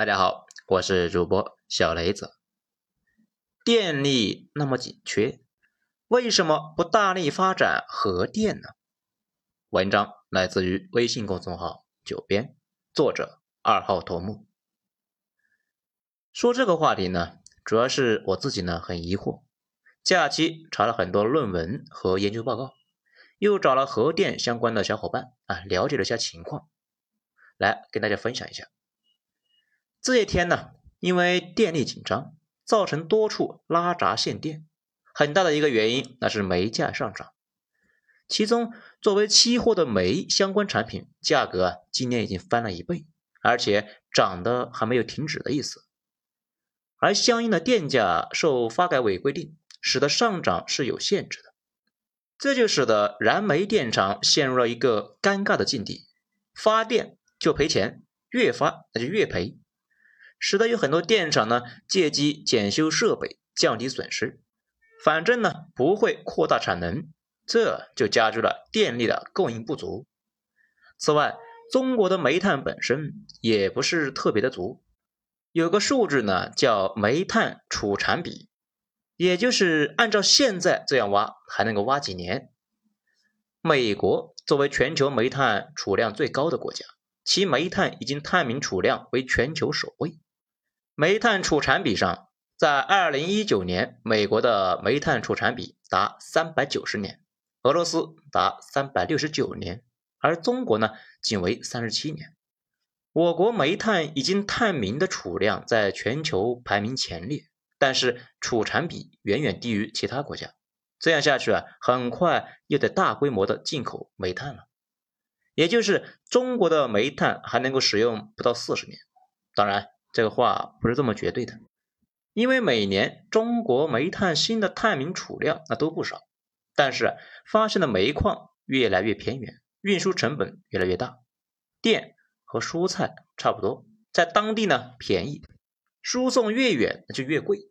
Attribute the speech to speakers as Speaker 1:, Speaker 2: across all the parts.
Speaker 1: 大家好，我是主播小雷子。电力那么紧缺，为什么不大力发展核电呢？文章来自于微信公众号“九编”，作者二号头目。说这个话题呢，主要是我自己呢很疑惑。假期查了很多论文和研究报告，又找了核电相关的小伙伴啊，了解了一下情况，来跟大家分享一下。这些天呢，因为电力紧张，造成多处拉闸限电，很大的一个原因那是煤价上涨。其中，作为期货的煤相关产品价格，今年已经翻了一倍，而且涨的还没有停止的意思。而相应的电价受发改委规定，使得上涨是有限制的，这就使得燃煤电厂陷入了一个尴尬的境地：发电就赔钱，越发那就越赔。使得有很多电厂呢借机检修设备，降低损失，反正呢不会扩大产能，这就加剧了电力的供应不足。此外，中国的煤炭本身也不是特别的足，有个数字呢叫煤炭储产比，也就是按照现在这样挖，还能够挖几年？美国作为全球煤炭储量最高的国家，其煤炭已经探明储量为全球首位。煤炭储产比上，在二零一九年，美国的煤炭储产比达三百九十年，俄罗斯达三百六十九年，而中国呢，仅为三十七年。我国煤炭已经探明的储量在全球排名前列，但是储产比远远低于其他国家。这样下去啊，很快又得大规模的进口煤炭了，也就是中国的煤炭还能够使用不到四十年。当然。这个话不是这么绝对的，因为每年中国煤炭新的探明储量那都不少，但是发现的煤矿越来越偏远，运输成本越来越大。电和蔬菜差不多，在当地呢便宜，输送越远那就越贵。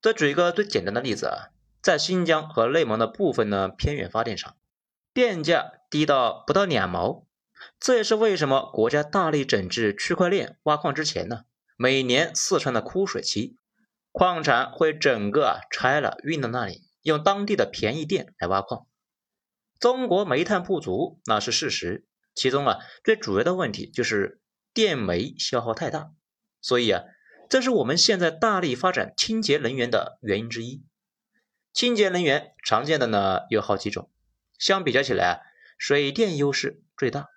Speaker 1: 再举一个最简单的例子啊，在新疆和内蒙的部分呢偏远发电厂，电价低到不到两毛，这也是为什么国家大力整治区块链挖矿之前呢。每年四川的枯水期，矿产会整个拆了运到那里，用当地的便宜电来挖矿。中国煤炭不足那是事实，其中啊最主要的问题就是电煤消耗太大，所以啊这是我们现在大力发展清洁能源的原因之一。清洁能源常见的呢有好几种，相比较起来水电优势最大，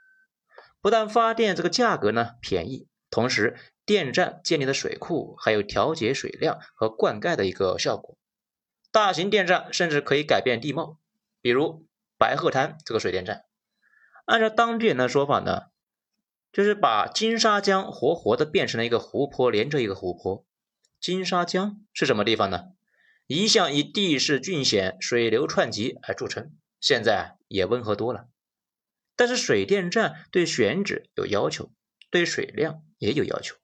Speaker 1: 不但发电这个价格呢便宜，同时。电站建立的水库还有调节水量和灌溉的一个效果，大型电站甚至可以改变地貌，比如白鹤滩这个水电站，按照当地人的说法呢，就是把金沙江活活的变成了一个湖泊，连着一个湖泊。金沙江是什么地方呢？一向以地势峻险、水流湍急而著称，现在也温和多了。但是水电站对选址有要求，对水量也有要求。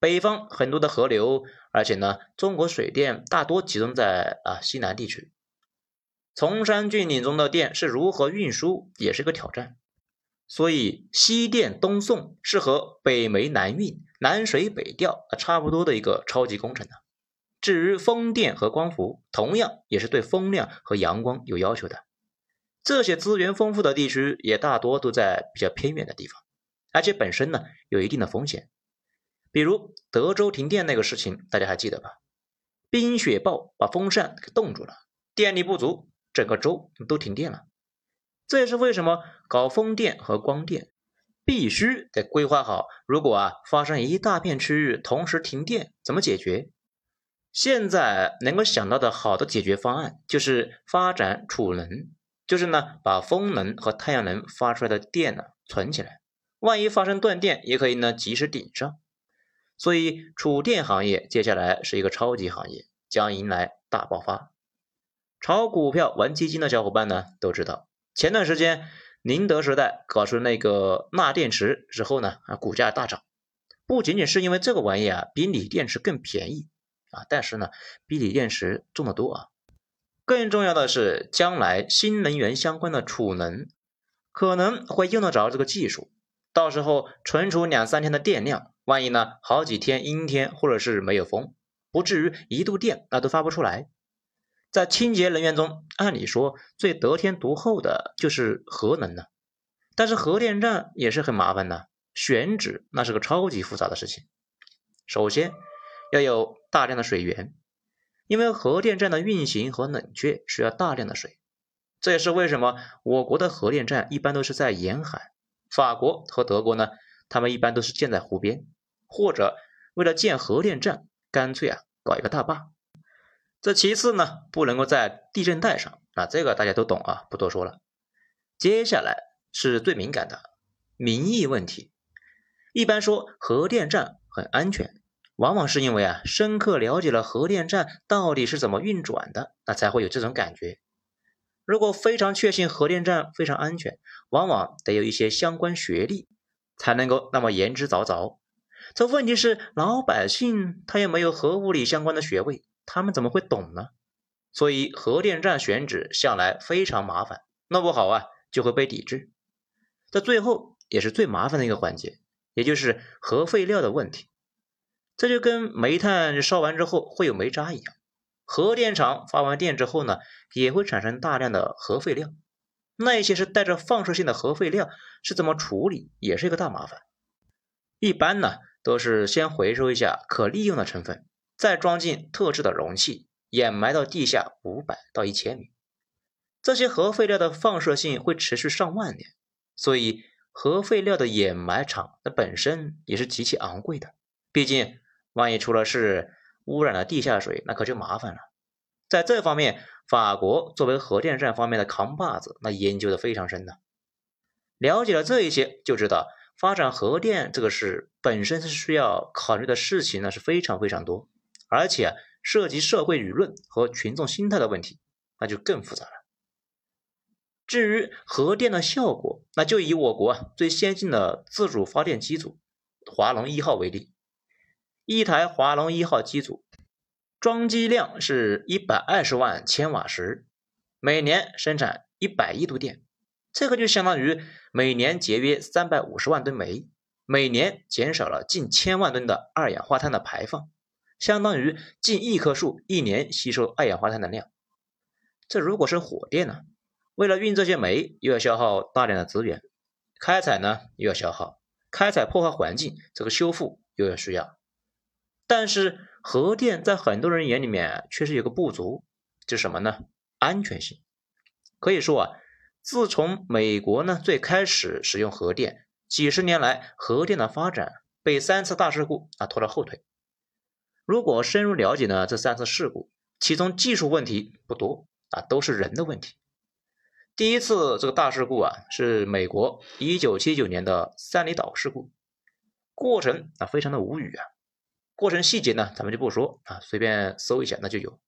Speaker 1: 北方很多的河流，而且呢，中国水电大多集中在啊西南地区。崇山峻岭中的电是如何运输，也是个挑战。所以西电东送是和北煤南运、南水北调啊差不多的一个超级工程呢。至于风电和光伏，同样也是对风量和阳光有要求的。这些资源丰富的地区也大多都在比较偏远的地方，而且本身呢有一定的风险。比如德州停电那个事情，大家还记得吧？冰雪暴把风扇给冻住了，电力不足，整个州都停电了。这也是为什么搞风电和光电必须得规划好。如果啊发生一大片区域同时停电，怎么解决？现在能够想到的好的解决方案就是发展储能，就是呢把风能和太阳能发出来的电呢存起来，万一发生断电，也可以呢及时顶上。所以，储电行业接下来是一个超级行业，将迎来大爆发。炒股票、玩基金的小伙伴呢都知道，前段时间宁德时代搞出那个钠电池之后呢，啊，股价大涨。不仅仅是因为这个玩意啊比锂电池更便宜啊，但是呢比锂电池重得多啊。更重要的是，将来新能源相关的储能可能会用得着这个技术。到时候存储两三天的电量，万一呢好几天阴天或者是没有风，不至于一度电那都发不出来。在清洁能源中，按理说最得天独厚的就是核能了，但是核电站也是很麻烦的，选址那是个超级复杂的事情。首先要有大量的水源，因为核电站的运行和冷却需要大量的水。这也是为什么我国的核电站一般都是在沿海，法国和德国呢，他们一般都是建在湖边，或者为了建核电站，干脆啊搞一个大坝。这其次呢，不能够在地震带上，啊，这个大家都懂啊，不多说了。接下来是最敏感的民意问题。一般说核电站很安全，往往是因为啊深刻了解了核电站到底是怎么运转的，那才会有这种感觉。如果非常确信核电站非常安全，往往得有一些相关学历才能够那么言之凿凿。这问题是老百姓他又没有核物理相关的学位。他们怎么会懂呢？所以核电站选址向来非常麻烦，弄不好啊就会被抵制。这最后也是最麻烦的一个环节，也就是核废料的问题。这就跟煤炭烧完之后会有煤渣一样，核电厂发完电之后呢，也会产生大量的核废料。那一些是带着放射性的核废料是怎么处理，也是一个大麻烦。一般呢都是先回收一下可利用的成分。再装进特制的容器，掩埋到地下五百到一千米。这些核废料的放射性会持续上万年，所以核废料的掩埋场那本身也是极其昂贵的。毕竟，万一出了事，污染了地下水，那可就麻烦了。在这方面，法国作为核电站方面的扛把子，那研究的非常深的。了解了这一些，就知道发展核电这个事本身是需要考虑的事情，呢是非常非常多。而且涉及社会舆论和群众心态的问题，那就更复杂了。至于核电的效果，那就以我国最先进的自主发电机组华龙一号为例。一台华龙一号机组装机量是一百二十万千瓦时，每年生产一百亿度电，这个就相当于每年节约三百五十万吨煤，每年减少了近千万吨的二氧化碳的排放。相当于近一棵树一年吸收二氧化碳的量。这如果是火电呢？为了运这些煤，又要消耗大量的资源，开采呢又要消耗，开采破坏环境，这个修复又要需要。但是核电在很多人眼里面确实有个不足，就是什么呢？安全性。可以说啊，自从美国呢最开始使用核电，几十年来核电的发展被三次大事故啊拖了后腿。如果深入了解呢，这三次事故，其中技术问题不多啊，都是人的问题。第一次这个大事故啊，是美国一九七九年的三里岛事故，过程啊非常的无语啊。过程细节呢，咱们就不说啊，随便搜一下那就有。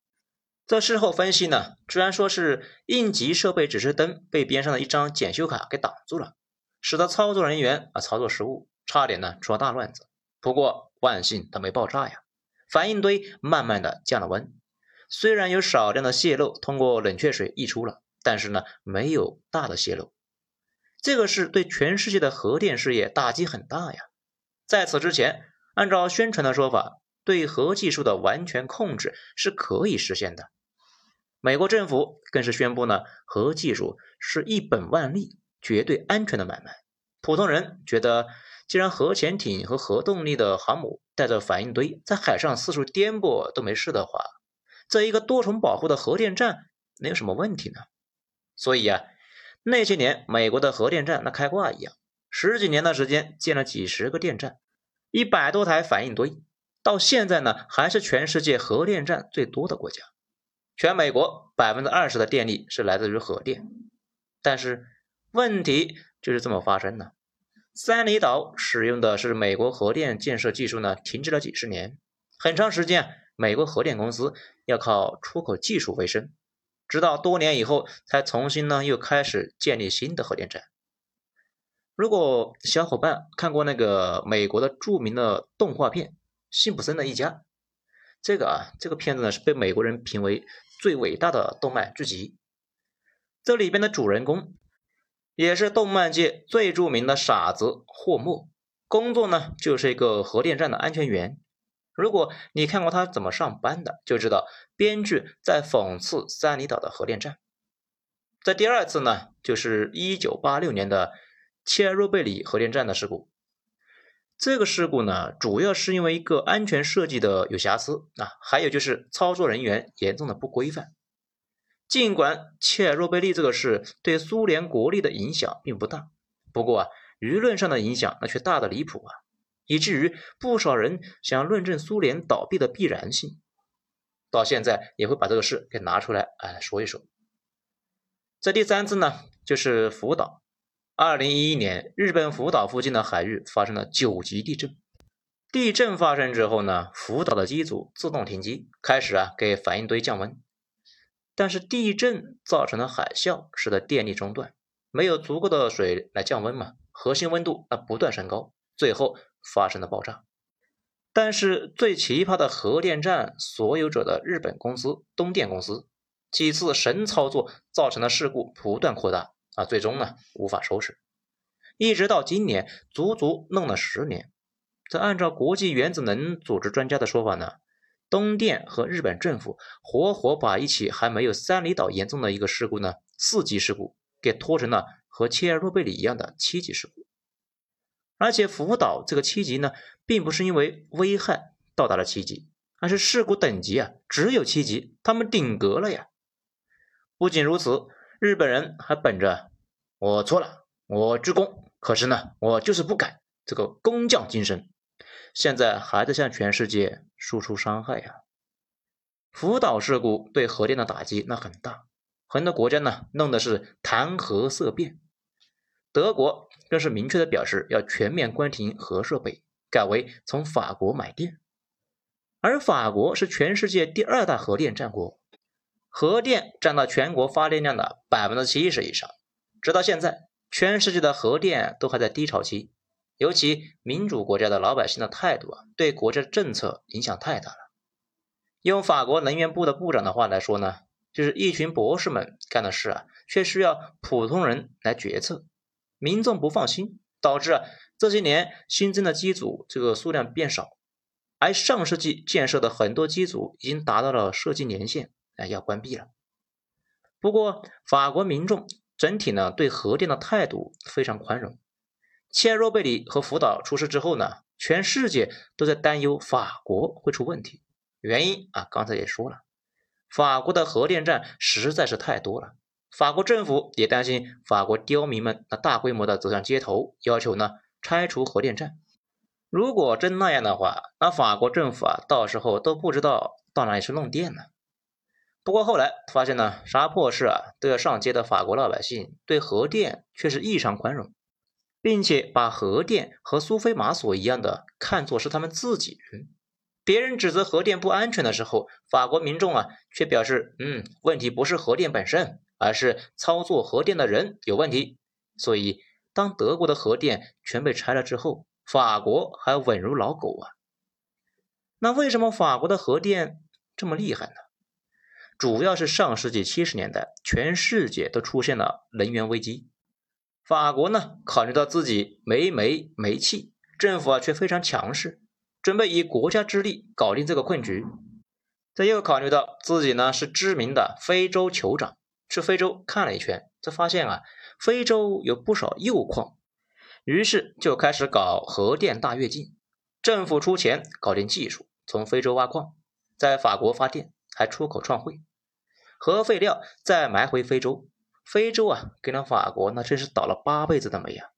Speaker 1: 这事后分析呢，居然说是应急设备指示灯被边上的一张检修卡给挡住了，使得操作人员啊操作失误，差点呢出了大乱子。不过万幸它没爆炸呀。反应堆慢慢的降了温，虽然有少量的泄漏通过冷却水溢出了，但是呢没有大的泄漏。这个是对全世界的核电事业打击很大呀。在此之前，按照宣传的说法，对核技术的完全控制是可以实现的。美国政府更是宣布呢，核技术是一本万利、绝对安全的买卖。普通人觉得。既然核潜艇和核动力的航母带着反应堆在海上四处颠簸都没事的话，这一个多重保护的核电站能有什么问题呢？所以啊，那些年美国的核电站那开挂一样，十几年的时间建了几十个电站，一百多台反应堆，到现在呢还是全世界核电站最多的国家。全美国百分之二十的电力是来自于核电，但是问题就是这么发生的。三里岛使用的是美国核电建设技术呢，停滞了几十年，很长时间，美国核电公司要靠出口技术为生，直到多年以后才重新呢又开始建立新的核电站。如果小伙伴看过那个美国的著名的动画片《辛普森的一家》，这个啊这个片子呢是被美国人评为最伟大的动漫剧集，这里边的主人公。也是动漫界最著名的傻子霍莫，工作呢就是一个核电站的安全员。如果你看过他怎么上班的，就知道编剧在讽刺三里岛的核电站。在第二次呢，就是一九八六年的切尔诺贝利核电站的事故。这个事故呢，主要是因为一个安全设计的有瑕疵啊，还有就是操作人员严重的不规范。尽管切尔诺贝利这个事对苏联国力的影响并不大，不过啊，舆论上的影响那却大的离谱啊，以至于不少人想论证苏联倒闭的必然性，到现在也会把这个事给拿出来哎说一说。在第三次呢，就是福岛。二零一一年，日本福岛附近的海域发生了九级地震。地震发生之后呢，福岛的机组自动停机，开始啊给反应堆降温。但是地震造成的海啸，使得电力中断，没有足够的水来降温嘛，核心温度啊不断升高，最后发生了爆炸。但是最奇葩的核电站所有者的日本公司东电公司，几次神操作造成的事故不断扩大。啊，最终呢无法收拾，一直到今年，足足弄了十年。这按照国际原子能组织专家的说法呢，东电和日本政府活活把一起还没有三里岛严重的一个事故呢，四级事故给拖成了和切尔诺贝利一样的七级事故。而且福岛这个七级呢，并不是因为危害到达了七级，而是事故等级啊只有七级，他们顶格了呀。不仅如此。日本人还本着我错了，我鞠躬，可是呢，我就是不改这个工匠精神，现在还在向全世界输出伤害呀。福岛事故对核电的打击那很大，很多国家呢弄的是谈核色变，德国更是明确的表示要全面关停核设备，改为从法国买电，而法国是全世界第二大核电战国。核电占到全国发电量的百分之七十以上，直到现在，全世界的核电都还在低潮期。尤其民主国家的老百姓的态度啊，对国家政策影响太大了。用法国能源部的部长的话来说呢，就是一群博士们干的事啊，却需要普通人来决策，民众不放心，导致啊这些年新增的机组这个数量变少，而上世纪建设的很多机组已经达到了设计年限。要关闭了。不过，法国民众整体呢对核电的态度非常宽容。切尔诺贝利和福岛出事之后呢，全世界都在担忧法国会出问题。原因啊，刚才也说了，法国的核电站实在是太多了。法国政府也担心法国刁民们那大规模的走上街头，要求呢拆除核电站。如果真那样的话，那法国政府啊，到时候都不知道到哪里去弄电了。不过后来发现呢，啥破事啊都要上街的法国老百姓对核电却是异常宽容，并且把核电和苏菲玛索一样的看作是他们自己人。别人指责核电不安全的时候，法国民众啊却表示，嗯，问题不是核电本身，而是操作核电的人有问题。所以当德国的核电全被拆了之后，法国还稳如老狗啊。那为什么法国的核电这么厉害呢？主要是上世纪七十年代，全世界都出现了能源危机。法国呢，考虑到自己没煤没气，政府啊却非常强势，准备以国家之力搞定这个困局。再又考虑到自己呢是知名的非洲酋长，去非洲看了一圈，这发现啊，非洲有不少铀矿，于是就开始搞核电大跃进。政府出钱搞定技术，从非洲挖矿，在法国发电，还出口创汇。核废料再埋回非洲，非洲啊，给了法国那真是倒了八辈子的霉啊！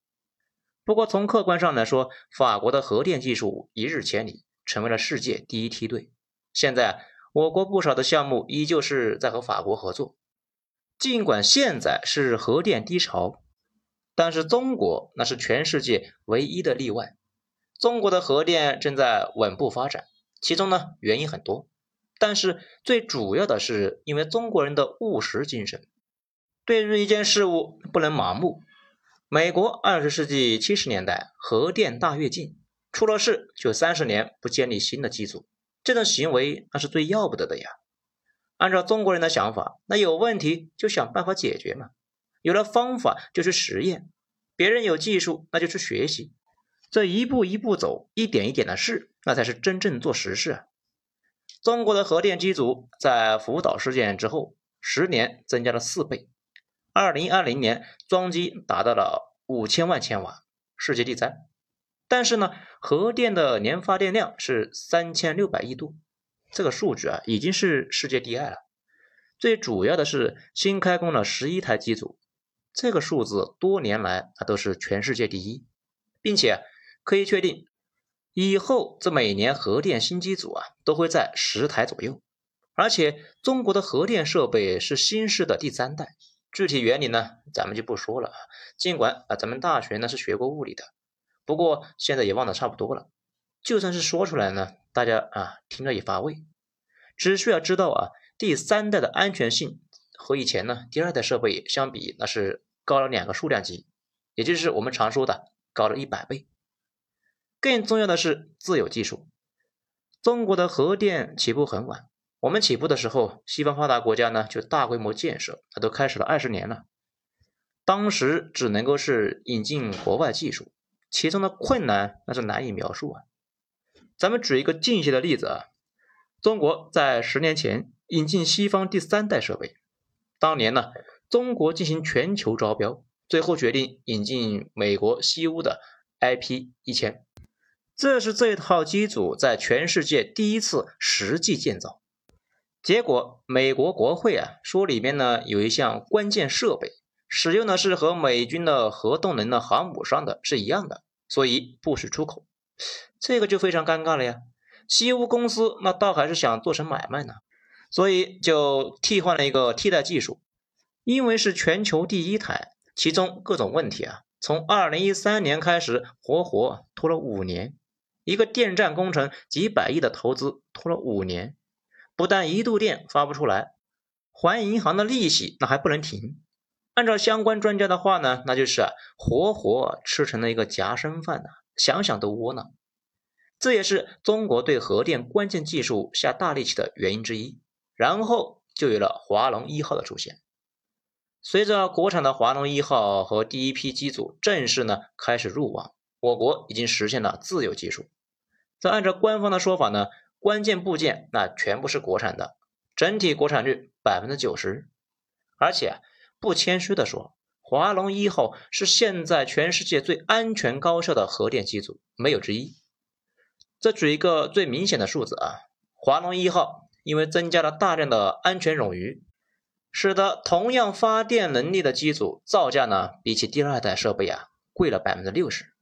Speaker 1: 不过从客观上来说，法国的核电技术一日千里，成为了世界第一梯队。现在我国不少的项目依旧是在和法国合作。尽管现在是核电低潮，但是中国那是全世界唯一的例外。中国的核电正在稳步发展，其中呢原因很多。但是最主要的是，因为中国人的务实精神，对于一件事物不能盲目。美国二十世纪七十年代核电大跃进出了事，就三十年不建立新的机组，这种行为那是最要不得的呀。按照中国人的想法，那有问题就想办法解决嘛，有了方法就去实验，别人有技术那就去学习。这一步一步走，一点一点的试，那才是真正做实事啊！中国的核电机组在福岛事件之后，十年增加了四倍。二零二零年装机达到了五千万千瓦，世界第三。但是呢，核电的年发电量是三千六百亿度，这个数据啊已经是世界第二了。最主要的是新开工了十一台机组，这个数字多年来它都是全世界第一，并且可以确定。以后这每年核电新机组啊都会在十台左右，而且中国的核电设备是新式的第三代，具体原理呢咱们就不说了啊。尽管啊咱们大学呢是学过物理的，不过现在也忘得差不多了。就算是说出来呢，大家啊听着也乏味。只需要知道啊第三代的安全性和以前呢第二代设备相比，那是高了两个数量级，也就是我们常说的高了一百倍。更重要的是自有技术。中国的核电起步很晚，我们起步的时候，西方发达国家呢就大规模建设，它都开始了二十年了。当时只能够是引进国外技术，其中的困难那是难以描述啊。咱们举一个近些的例子啊，中国在十年前引进西方第三代设备，当年呢，中国进行全球招标，最后决定引进美国西屋的 IP 一千。这是这套机组在全世界第一次实际建造，结果美国国会啊说里面呢有一项关键设备使用的是和美军的核动能的航母上的是一样的，所以不许出口。这个就非常尴尬了呀。西屋公司那倒还是想做成买卖呢，所以就替换了一个替代技术，因为是全球第一台，其中各种问题啊，从二零一三年开始活活拖了五年。一个电站工程几百亿的投资拖了五年，不但一度电发不出来，还银行的利息那还不能停。按照相关专家的话呢，那就是啊，活活吃成了一个夹生饭呐，想想都窝囊。这也是中国对核电关键技术下大力气的原因之一。然后就有了华龙一号的出现。随着国产的华龙一号和第一批机组正式呢开始入网。我国已经实现了自有技术。再按照官方的说法呢，关键部件那全部是国产的，整体国产率百分之九十。而且不谦虚的说，华龙一号是现在全世界最安全高效的核电机组，没有之一。这举一个最明显的数字啊，华龙一号因为增加了大量的安全冗余，使得同样发电能力的机组造价呢，比起第二代设备啊贵了百分之六十。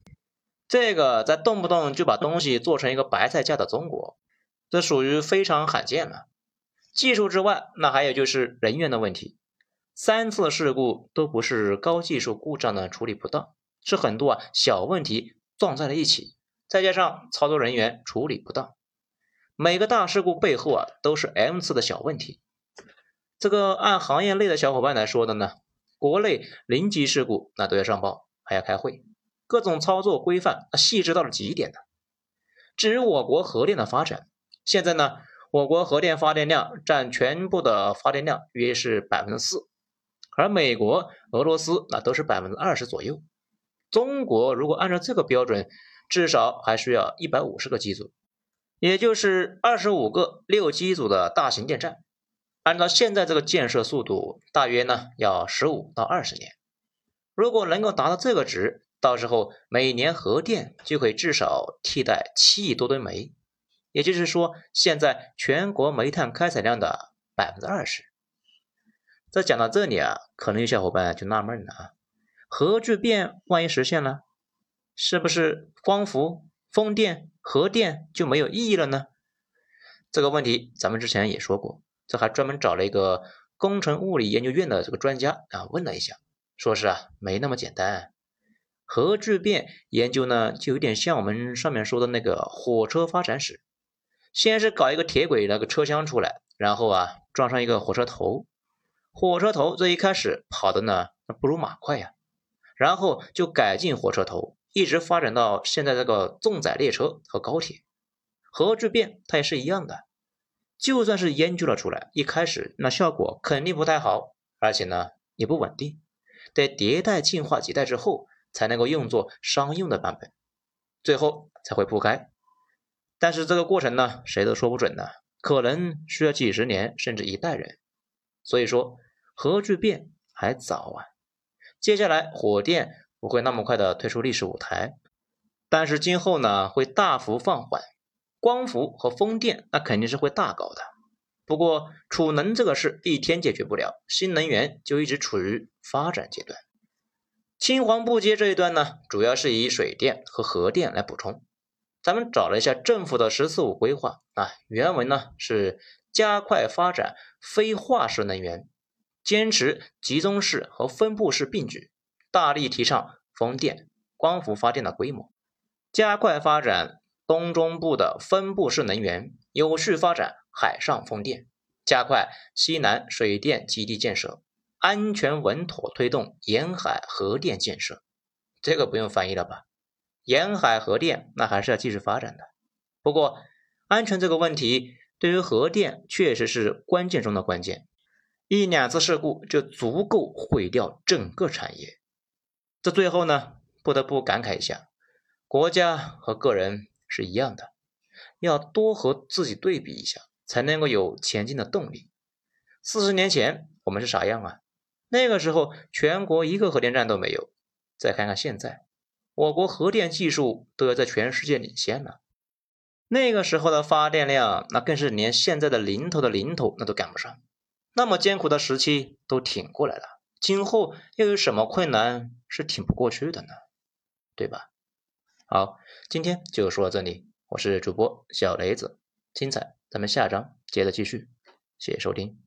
Speaker 1: 这个在动不动就把东西做成一个白菜价的中国，这属于非常罕见了。技术之外，那还有就是人员的问题。三次事故都不是高技术故障的处理不当，是很多啊小问题撞在了一起，再加上操作人员处理不当。每个大事故背后啊都是 M 次的小问题。这个按行业内的小伙伴来说的呢，国内零级事故那都要上报，还要开会。各种操作规范细致到了极点的。至于我国核电的发展，现在呢，我国核电发电量占全部的发电量约是百分之四，而美国、俄罗斯那都是百分之二十左右。中国如果按照这个标准，至少还需要一百五十个机组，也就是二十五个六机组的大型电站。按照现在这个建设速度，大约呢要十五到二十年。如果能够达到这个值，到时候每年核电就可以至少替代七亿多吨煤，也就是说，现在全国煤炭开采量的百分之二十。这讲到这里啊，可能有小伙伴就纳闷了啊，核聚变万一实现了，是不是光伏、风电、核电就没有意义了呢？这个问题咱们之前也说过，这还专门找了一个工程物理研究院的这个专家啊问了一下，说是啊没那么简单。核聚变研究呢，就有点像我们上面说的那个火车发展史，先是搞一个铁轨那个车厢出来，然后啊装上一个火车头，火车头这一开始跑的呢，那不如马快呀，然后就改进火车头，一直发展到现在这个重载列车和高铁。核聚变它也是一样的，就算是研究了出来，一开始那效果肯定不太好，而且呢也不稳定，得迭代进化几代之后。才能够用作商用的版本。最后才会铺开。但是这个过程呢，谁都说不准呢，可能需要几十年甚至一代人。所以说，核聚变还早啊。接下来，火电不会那么快的退出历史舞台，但是今后呢，会大幅放缓。光伏和风电那肯定是会大搞的。不过，储能这个事一天解决不了，新能源就一直处于发展阶段。青黄不接这一段呢，主要是以水电和核电来补充。咱们找了一下政府的“十四五”规划啊，原文呢是加快发展非化石能源，坚持集中式和分布式并举，大力提倡风电、光伏发电的规模，加快发展东中部的分布式能源，有序发展海上风电，加快西南水电基地建设，安全稳妥推动沿海核电建设。这个不用翻译了吧？沿海核电那还是要继续发展的，不过安全这个问题对于核电确实是关键中的关键，一两次事故就足够毁掉整个产业。这最后呢，不得不感慨一下，国家和个人是一样的，要多和自己对比一下，才能够有前进的动力。四十年前我们是啥样啊？那个时候全国一个核电站都没有，再看看现在。我国核电技术都要在全世界领先了，那个时候的发电量，那更是连现在的零头的零头那都赶不上。那么艰苦的时期都挺过来了，今后又有什么困难是挺不过去的呢？对吧？好，今天就说到这里，我是主播小雷子，精彩咱们下章接着继续，谢谢收听。